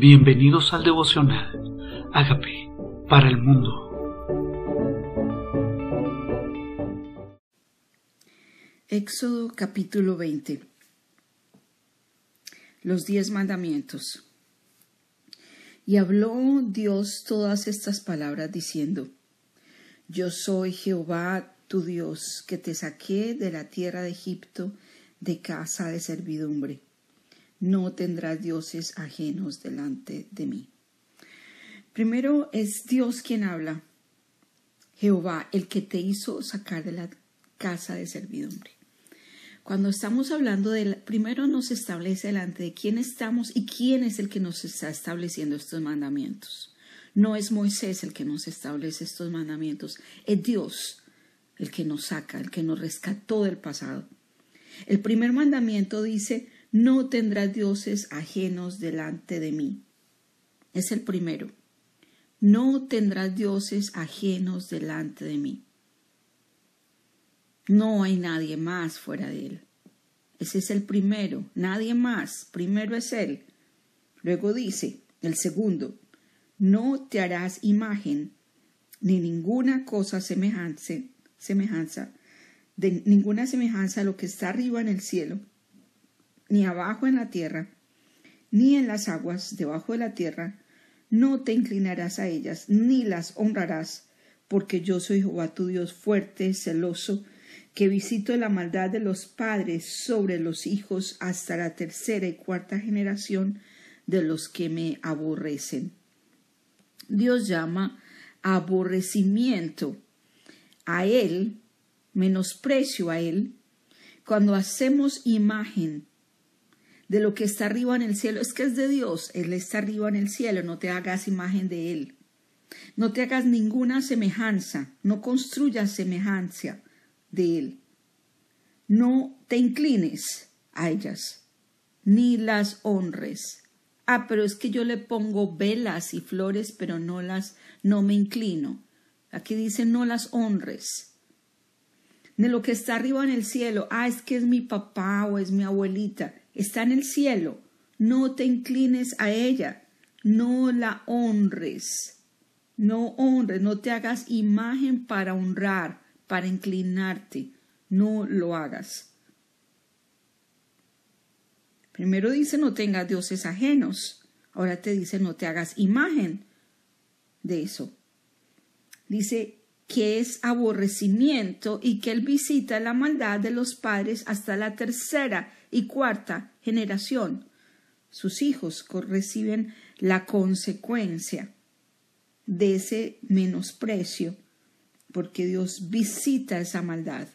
Bienvenidos al devocional. Hágame para el mundo. Éxodo capítulo 20. Los diez mandamientos. Y habló Dios todas estas palabras diciendo, Yo soy Jehová tu Dios, que te saqué de la tierra de Egipto, de casa de servidumbre no tendrás dioses ajenos delante de mí. Primero es Dios quien habla, Jehová, el que te hizo sacar de la casa de servidumbre. Cuando estamos hablando de, primero nos establece delante de quién estamos y quién es el que nos está estableciendo estos mandamientos. No es Moisés el que nos establece estos mandamientos, es Dios el que nos saca, el que nos rescató del pasado. El primer mandamiento dice, no tendrás dioses ajenos delante de mí. Es el primero. No tendrás dioses ajenos delante de mí. No hay nadie más fuera de él. Ese es el primero, nadie más. Primero es él. Luego dice, el segundo, no te harás imagen ni ninguna cosa semejanza, semejanza, de ninguna semejanza a lo que está arriba en el cielo, ni abajo en la tierra, ni en las aguas debajo de la tierra, no te inclinarás a ellas, ni las honrarás, porque yo soy Jehová tu Dios fuerte, celoso, que visito la maldad de los padres sobre los hijos hasta la tercera y cuarta generación de los que me aborrecen. Dios llama aborrecimiento a Él, menosprecio a Él, cuando hacemos imagen de lo que está arriba en el cielo. Es que es de Dios, Él está arriba en el cielo, no te hagas imagen de Él. No te hagas ninguna semejanza, no construyas semejanza de Él. No te inclines a ellas, ni las honres. Ah, pero es que yo le pongo velas y flores, pero no las, no me inclino. Aquí dice no las honres. De lo que está arriba en el cielo, ah, es que es mi papá o es mi abuelita está en el cielo, no te inclines a ella, no la honres, no honres, no te hagas imagen para honrar, para inclinarte, no lo hagas. Primero dice no tengas dioses ajenos, ahora te dice no te hagas imagen de eso. Dice que es aborrecimiento y que él visita la maldad de los padres hasta la tercera y cuarta generación. Sus hijos reciben la consecuencia de ese menosprecio porque Dios visita esa maldad.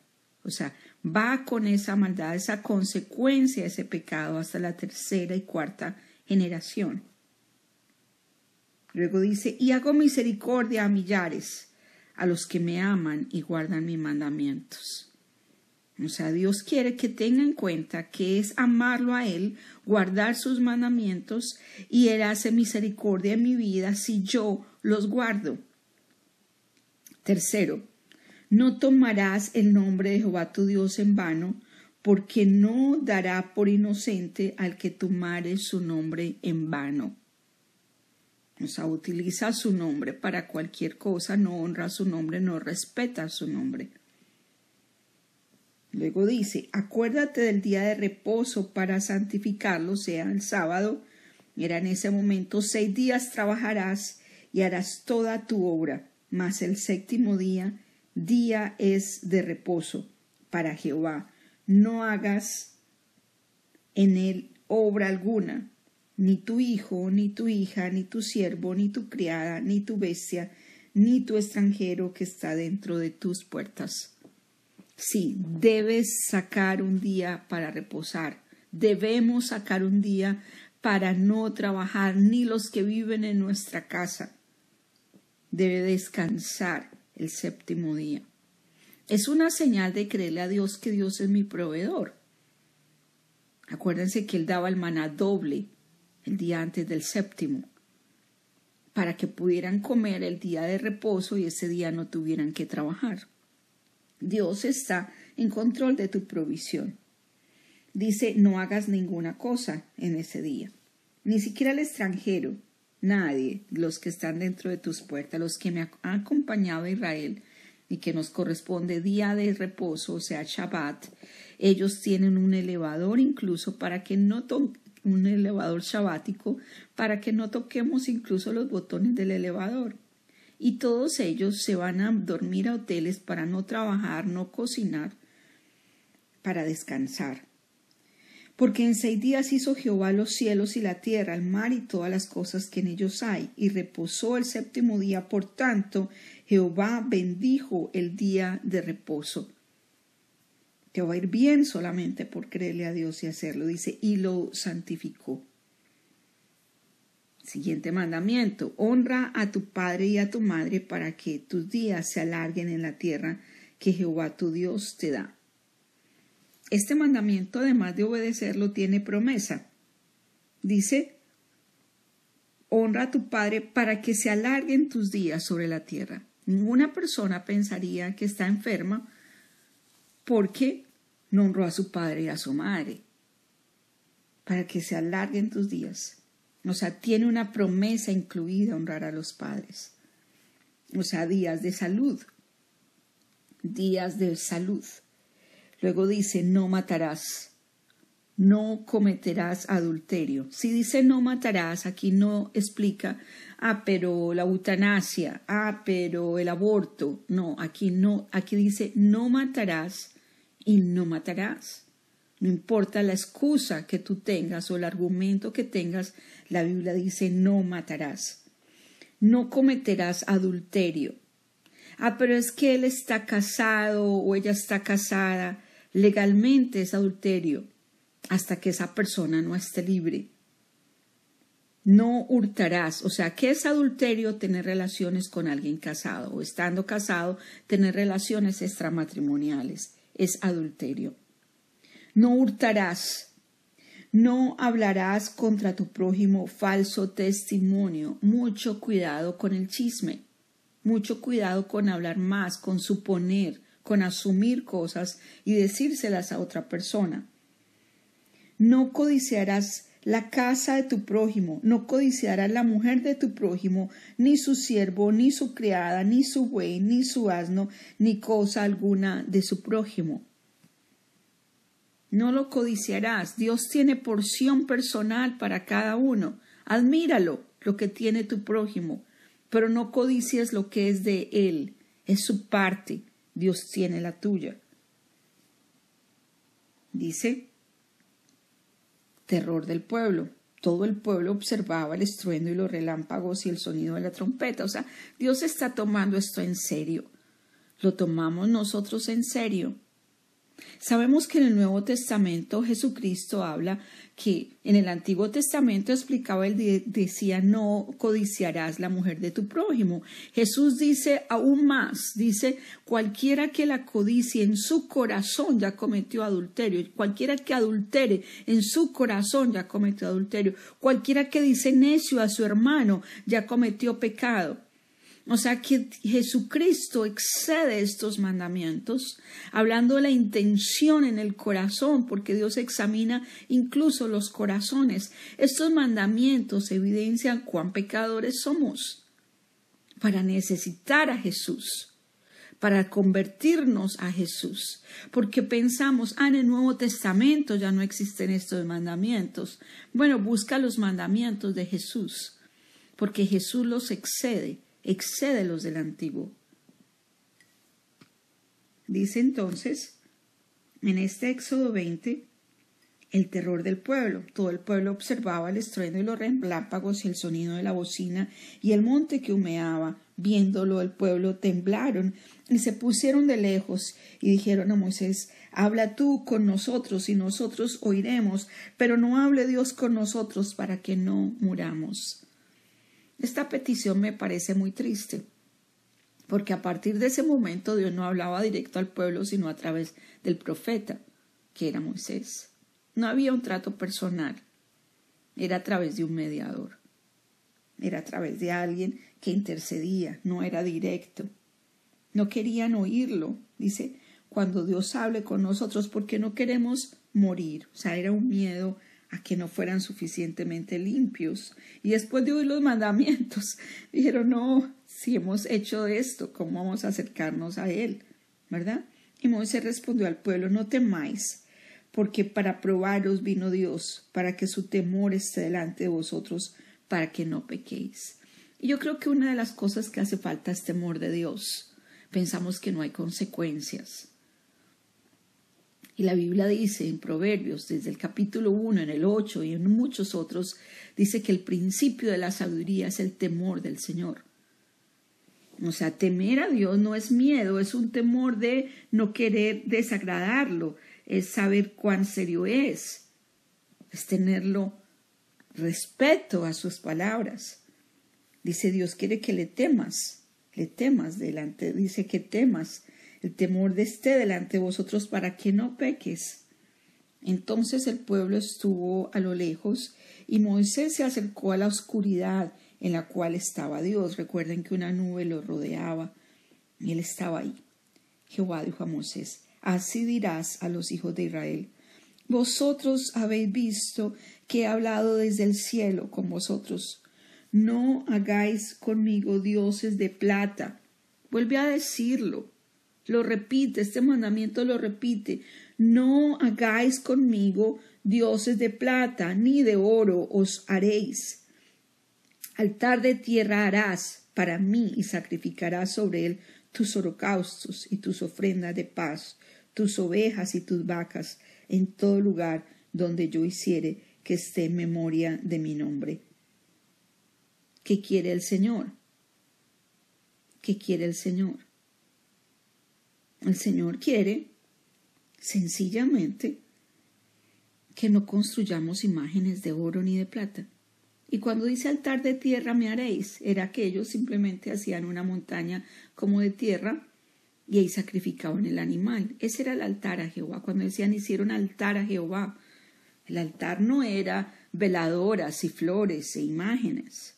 O sea, va con esa maldad, esa consecuencia, ese pecado hasta la tercera y cuarta generación. Luego dice, y hago misericordia a millares a los que me aman y guardan mis mandamientos. O sea, Dios quiere que tenga en cuenta que es amarlo a Él, guardar sus mandamientos, y Él hace misericordia en mi vida si yo los guardo. Tercero, no tomarás el nombre de Jehová tu Dios en vano, porque no dará por inocente al que tomare su nombre en vano. O sea, utiliza su nombre para cualquier cosa, no honra su nombre, no respeta su nombre. Luego dice, acuérdate del día de reposo para santificarlo, sea el sábado. Era en ese momento seis días trabajarás y harás toda tu obra, mas el séptimo día, día es de reposo para Jehová. No hagas en él obra alguna, ni tu hijo, ni tu hija, ni tu siervo, ni tu criada, ni tu bestia, ni tu extranjero que está dentro de tus puertas. Sí, debes sacar un día para reposar. Debemos sacar un día para no trabajar, ni los que viven en nuestra casa. Debe descansar el séptimo día. Es una señal de creerle a Dios que Dios es mi proveedor. Acuérdense que Él daba el maná doble el día antes del séptimo, para que pudieran comer el día de reposo y ese día no tuvieran que trabajar. Dios está en control de tu provisión. Dice, no hagas ninguna cosa en ese día. ni siquiera el extranjero, nadie, los que están dentro de tus puertas, los que me han acompañado a Israel y que nos corresponde día de reposo, o sea, Shabbat, ellos tienen un elevador incluso para que no un elevador shabático para que no toquemos incluso los botones del elevador. Y todos ellos se van a dormir a hoteles para no trabajar, no cocinar, para descansar. Porque en seis días hizo Jehová los cielos y la tierra, el mar y todas las cosas que en ellos hay, y reposó el séptimo día. Por tanto, Jehová bendijo el día de reposo. Te va a ir bien solamente por creerle a Dios y hacerlo, dice, y lo santificó. Siguiente mandamiento, honra a tu padre y a tu madre para que tus días se alarguen en la tierra que Jehová tu Dios te da. Este mandamiento, además de obedecerlo, tiene promesa. Dice, honra a tu padre para que se alarguen tus días sobre la tierra. Ninguna persona pensaría que está enferma porque no honró a su padre y a su madre. Para que se alarguen tus días. O sea, tiene una promesa incluida honrar a los padres. O sea, días de salud. Días de salud. Luego dice, no matarás, no cometerás adulterio. Si dice no matarás, aquí no explica, ah, pero la eutanasia, ah, pero el aborto. No, aquí no, aquí dice no matarás y no matarás. No importa la excusa que tú tengas o el argumento que tengas, la Biblia dice no matarás. No cometerás adulterio. Ah, pero es que él está casado o ella está casada legalmente es adulterio hasta que esa persona no esté libre. No hurtarás, o sea, ¿qué es adulterio? Tener relaciones con alguien casado o estando casado, tener relaciones extramatrimoniales. Es adulterio. No hurtarás. No hablarás contra tu prójimo falso testimonio. Mucho cuidado con el chisme. Mucho cuidado con hablar más, con suponer, con asumir cosas y decírselas a otra persona. No codiciarás la casa de tu prójimo, no codiciarás la mujer de tu prójimo, ni su siervo, ni su criada, ni su buey, ni su asno, ni cosa alguna de su prójimo. No lo codiciarás. Dios tiene porción personal para cada uno. Admíralo, lo que tiene tu prójimo, pero no codicies lo que es de él, es su parte. Dios tiene la tuya. Dice, terror del pueblo. Todo el pueblo observaba el estruendo y los relámpagos y el sonido de la trompeta. O sea, Dios está tomando esto en serio. Lo tomamos nosotros en serio. Sabemos que en el Nuevo Testamento Jesucristo habla que en el Antiguo Testamento explicaba, él decía, no codiciarás la mujer de tu prójimo. Jesús dice aún más, dice, cualquiera que la codicie en su corazón ya cometió adulterio, cualquiera que adultere en su corazón ya cometió adulterio, cualquiera que dice necio a su hermano ya cometió pecado. O sea que Jesucristo excede estos mandamientos, hablando de la intención en el corazón, porque Dios examina incluso los corazones. Estos mandamientos evidencian cuán pecadores somos para necesitar a Jesús para convertirnos a Jesús, porque pensamos, ah, en el Nuevo Testamento ya no existen estos mandamientos. Bueno, busca los mandamientos de Jesús, porque Jesús los excede excede los del antiguo. Dice entonces, en este Éxodo 20, el terror del pueblo. Todo el pueblo observaba el estruendo y los relámpagos y el sonido de la bocina y el monte que humeaba. Viéndolo el pueblo temblaron y se pusieron de lejos y dijeron a Moisés, habla tú con nosotros y nosotros oiremos, pero no hable Dios con nosotros para que no muramos. Esta petición me parece muy triste, porque a partir de ese momento Dios no hablaba directo al pueblo, sino a través del profeta, que era Moisés. No había un trato personal, era a través de un mediador, era a través de alguien que intercedía, no era directo. No querían oírlo, dice, cuando Dios hable con nosotros, porque no queremos morir, o sea, era un miedo a que no fueran suficientemente limpios. Y después de oír los mandamientos, dijeron, no, si hemos hecho esto, ¿cómo vamos a acercarnos a Él? ¿Verdad? Y Moisés respondió al pueblo, no temáis, porque para probaros vino Dios, para que su temor esté delante de vosotros, para que no pequéis. Y yo creo que una de las cosas que hace falta es temor de Dios. Pensamos que no hay consecuencias. Y la Biblia dice en Proverbios, desde el capítulo 1, en el 8 y en muchos otros, dice que el principio de la sabiduría es el temor del Señor. O sea, temer a Dios no es miedo, es un temor de no querer desagradarlo, es saber cuán serio es, es tenerlo respeto a sus palabras. Dice Dios quiere que le temas, le temas delante, dice que temas el temor de esté delante de vosotros para que no peques. Entonces el pueblo estuvo a lo lejos y Moisés se acercó a la oscuridad en la cual estaba Dios. Recuerden que una nube lo rodeaba y él estaba ahí. Jehová dijo a Moisés, así dirás a los hijos de Israel, vosotros habéis visto que he hablado desde el cielo con vosotros. No hagáis conmigo dioses de plata. Vuelve a decirlo lo repite, este mandamiento lo repite. No hagáis conmigo dioses de plata, ni de oro os haréis. Altar de tierra harás para mí y sacrificarás sobre él tus holocaustos y tus ofrendas de paz, tus ovejas y tus vacas, en todo lugar donde yo hiciere que esté en memoria de mi nombre. ¿Qué quiere el Señor? ¿Qué quiere el Señor? El Señor quiere sencillamente que no construyamos imágenes de oro ni de plata. Y cuando dice altar de tierra me haréis, era que ellos simplemente hacían una montaña como de tierra y ahí sacrificaban el animal. Ese era el altar a Jehová. Cuando decían hicieron altar a Jehová, el altar no era veladoras y flores e imágenes.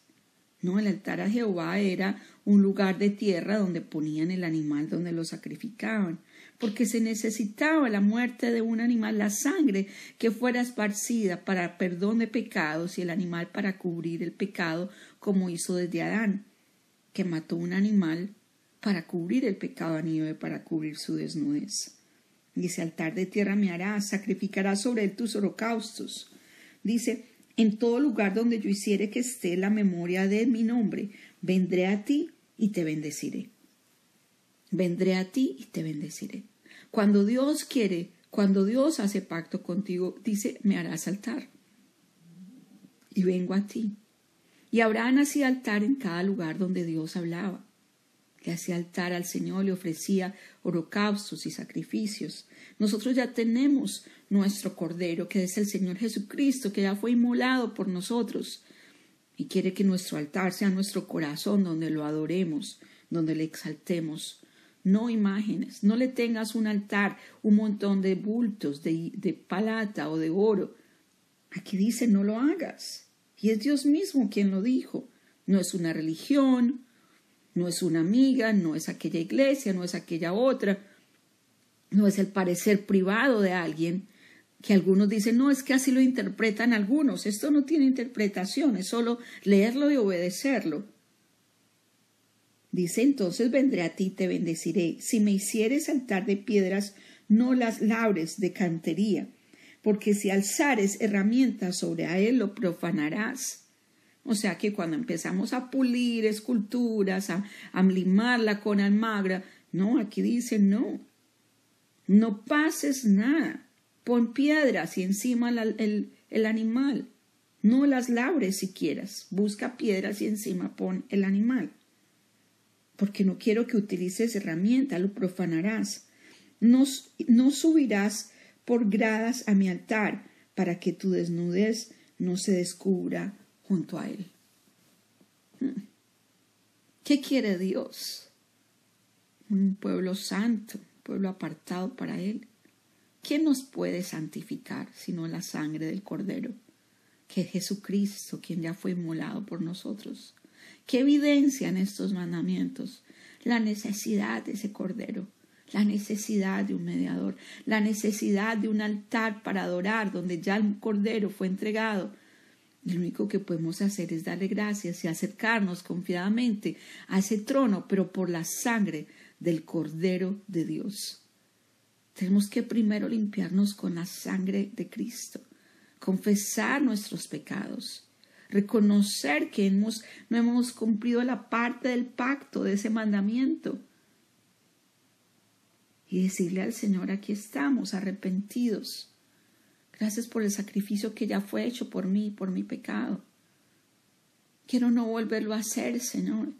No, el altar a Jehová era un lugar de tierra donde ponían el animal, donde lo sacrificaban, porque se necesitaba la muerte de un animal, la sangre que fuera esparcida para perdón de pecados y el animal para cubrir el pecado, como hizo desde Adán, que mató un animal para cubrir el pecado a Nieve, para cubrir su desnudez. Dice, altar de tierra me harás, sacrificarás sobre él tus holocaustos. Dice, en todo lugar donde yo hiciere que esté la memoria de mi nombre, vendré a ti y te bendeciré. Vendré a ti y te bendeciré. Cuando Dios quiere, cuando Dios hace pacto contigo, dice, me harás saltar. Y vengo a ti. Y Abraham hacía altar en cada lugar donde Dios hablaba. Le hacía altar al Señor, le ofrecía holocaustos y sacrificios. Nosotros ya tenemos nuestro Cordero, que es el Señor Jesucristo, que ya fue inmolado por nosotros y quiere que nuestro altar sea nuestro corazón donde lo adoremos, donde le exaltemos. No imágenes, no le tengas un altar, un montón de bultos de, de palata o de oro. Aquí dice no lo hagas. Y es Dios mismo quien lo dijo. No es una religión, no es una amiga, no es aquella iglesia, no es aquella otra, no es el parecer privado de alguien, que algunos dicen, no, es que así lo interpretan algunos. Esto no tiene interpretación, es solo leerlo y obedecerlo. Dice entonces, vendré a ti te bendeciré. Si me hicieres altar de piedras, no las labres de cantería, porque si alzares herramientas sobre a él, lo profanarás. O sea que cuando empezamos a pulir esculturas, a, a limarla con almagra, no, aquí dice no, no pases nada Pon piedras y encima el, el animal. No las labres si quieras. Busca piedras y encima pon el animal. Porque no quiero que utilices herramienta, lo profanarás. No, no subirás por gradas a mi altar para que tu desnudez no se descubra junto a él. Hmm. ¿Qué quiere Dios? Un pueblo santo, un pueblo apartado para Él. ¿Quién nos puede santificar sino la sangre del Cordero? Que es Jesucristo, quien ya fue inmolado por nosotros. ¿Qué evidencian estos mandamientos? La necesidad de ese Cordero, la necesidad de un mediador, la necesidad de un altar para adorar donde ya el cordero fue entregado. Lo único que podemos hacer es darle gracias y acercarnos confiadamente a ese trono, pero por la sangre del cordero de Dios. Tenemos que primero limpiarnos con la sangre de Cristo, confesar nuestros pecados, reconocer que hemos, no hemos cumplido la parte del pacto de ese mandamiento y decirle al Señor, aquí estamos, arrepentidos. Gracias por el sacrificio que ya fue hecho por mí, por mi pecado. Quiero no volverlo a hacer, Señor,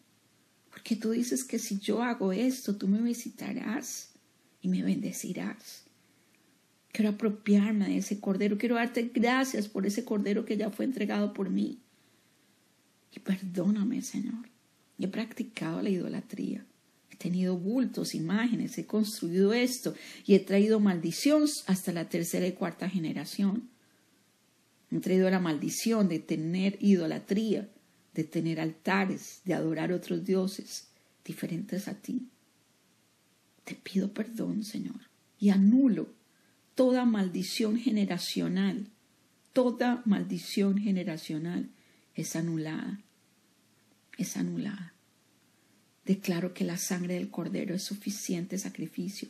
porque tú dices que si yo hago esto, tú me visitarás y me bendecirás. Quiero apropiarme de ese cordero, quiero darte gracias por ese cordero que ya fue entregado por mí. Y perdóname, Señor. He practicado la idolatría tenido bultos, imágenes, he construido esto y he traído maldición hasta la tercera y cuarta generación. He traído la maldición de tener idolatría, de tener altares, de adorar otros dioses diferentes a ti. Te pido perdón, Señor, y anulo toda maldición generacional. Toda maldición generacional es anulada. Es anulada. Declaro que la sangre del Cordero es suficiente sacrificio,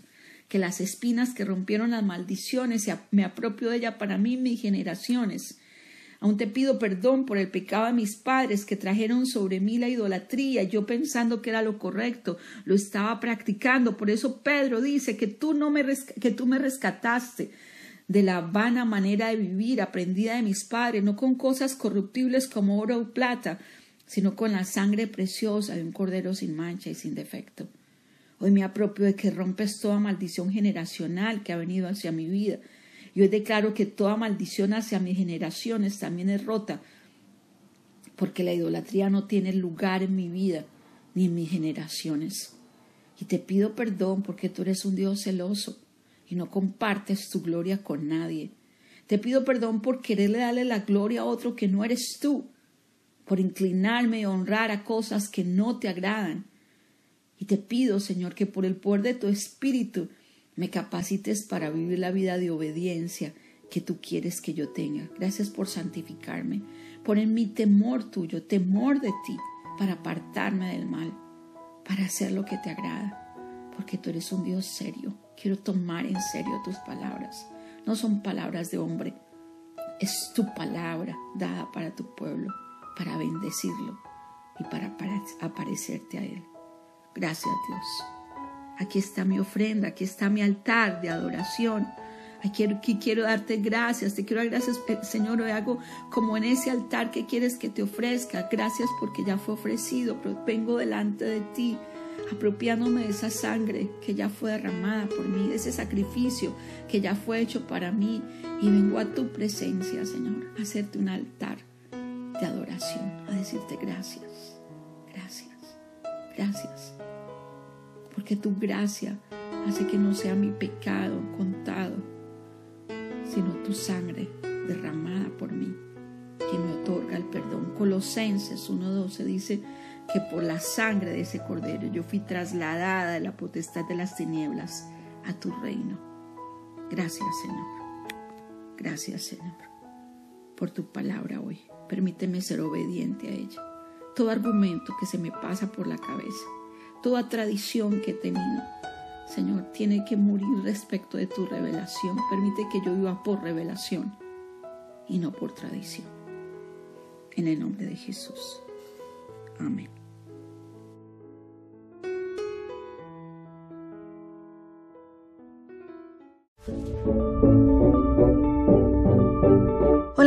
que las espinas que rompieron las maldiciones me apropio de ella para mí y mis generaciones. Aún te pido perdón por el pecado de mis padres que trajeron sobre mí la idolatría, yo pensando que era lo correcto, lo estaba practicando. Por eso Pedro dice que tú, no me, que tú me rescataste de la vana manera de vivir aprendida de mis padres, no con cosas corruptibles como oro o plata, sino con la sangre preciosa de un cordero sin mancha y sin defecto. Hoy me apropio de que rompes toda maldición generacional que ha venido hacia mi vida. Y hoy declaro que toda maldición hacia mis generaciones también es rota, porque la idolatría no tiene lugar en mi vida ni en mis generaciones. Y te pido perdón porque tú eres un Dios celoso y no compartes tu gloria con nadie. Te pido perdón por quererle darle la gloria a otro que no eres tú por inclinarme y honrar a cosas que no te agradan. Y te pido, Señor, que por el poder de tu Espíritu me capacites para vivir la vida de obediencia que tú quieres que yo tenga. Gracias por santificarme. Pon en mí temor tuyo, temor de ti, para apartarme del mal, para hacer lo que te agrada, porque tú eres un Dios serio. Quiero tomar en serio tus palabras. No son palabras de hombre, es tu palabra dada para tu pueblo para bendecirlo y para aparecerte a Él. Gracias Dios. Aquí está mi ofrenda, aquí está mi altar de adoración. Aquí quiero, darte gracias, te quiero dar gracias, eh, Señor. Hoy hago como en ese altar que quieres que te ofrezca. Gracias porque ya fue ofrecido, pero vengo delante de ti, apropiándome de esa sangre que ya fue derramada por mí, de ese sacrificio que ya fue hecho para mí. Y vengo a tu presencia, Señor, a hacerte un altar de adoración, a decirte gracias, gracias, gracias. Porque tu gracia hace que no sea mi pecado contado, sino tu sangre derramada por mí, que me otorga el perdón. Colosenses 1.12 dice que por la sangre de ese cordero yo fui trasladada de la potestad de las tinieblas a tu reino. Gracias Señor. Gracias Señor por tu palabra hoy. Permíteme ser obediente a ella. Todo argumento que se me pasa por la cabeza, toda tradición que he tenido, Señor, tiene que morir respecto de tu revelación. Permite que yo viva por revelación y no por tradición. En el nombre de Jesús. Amén.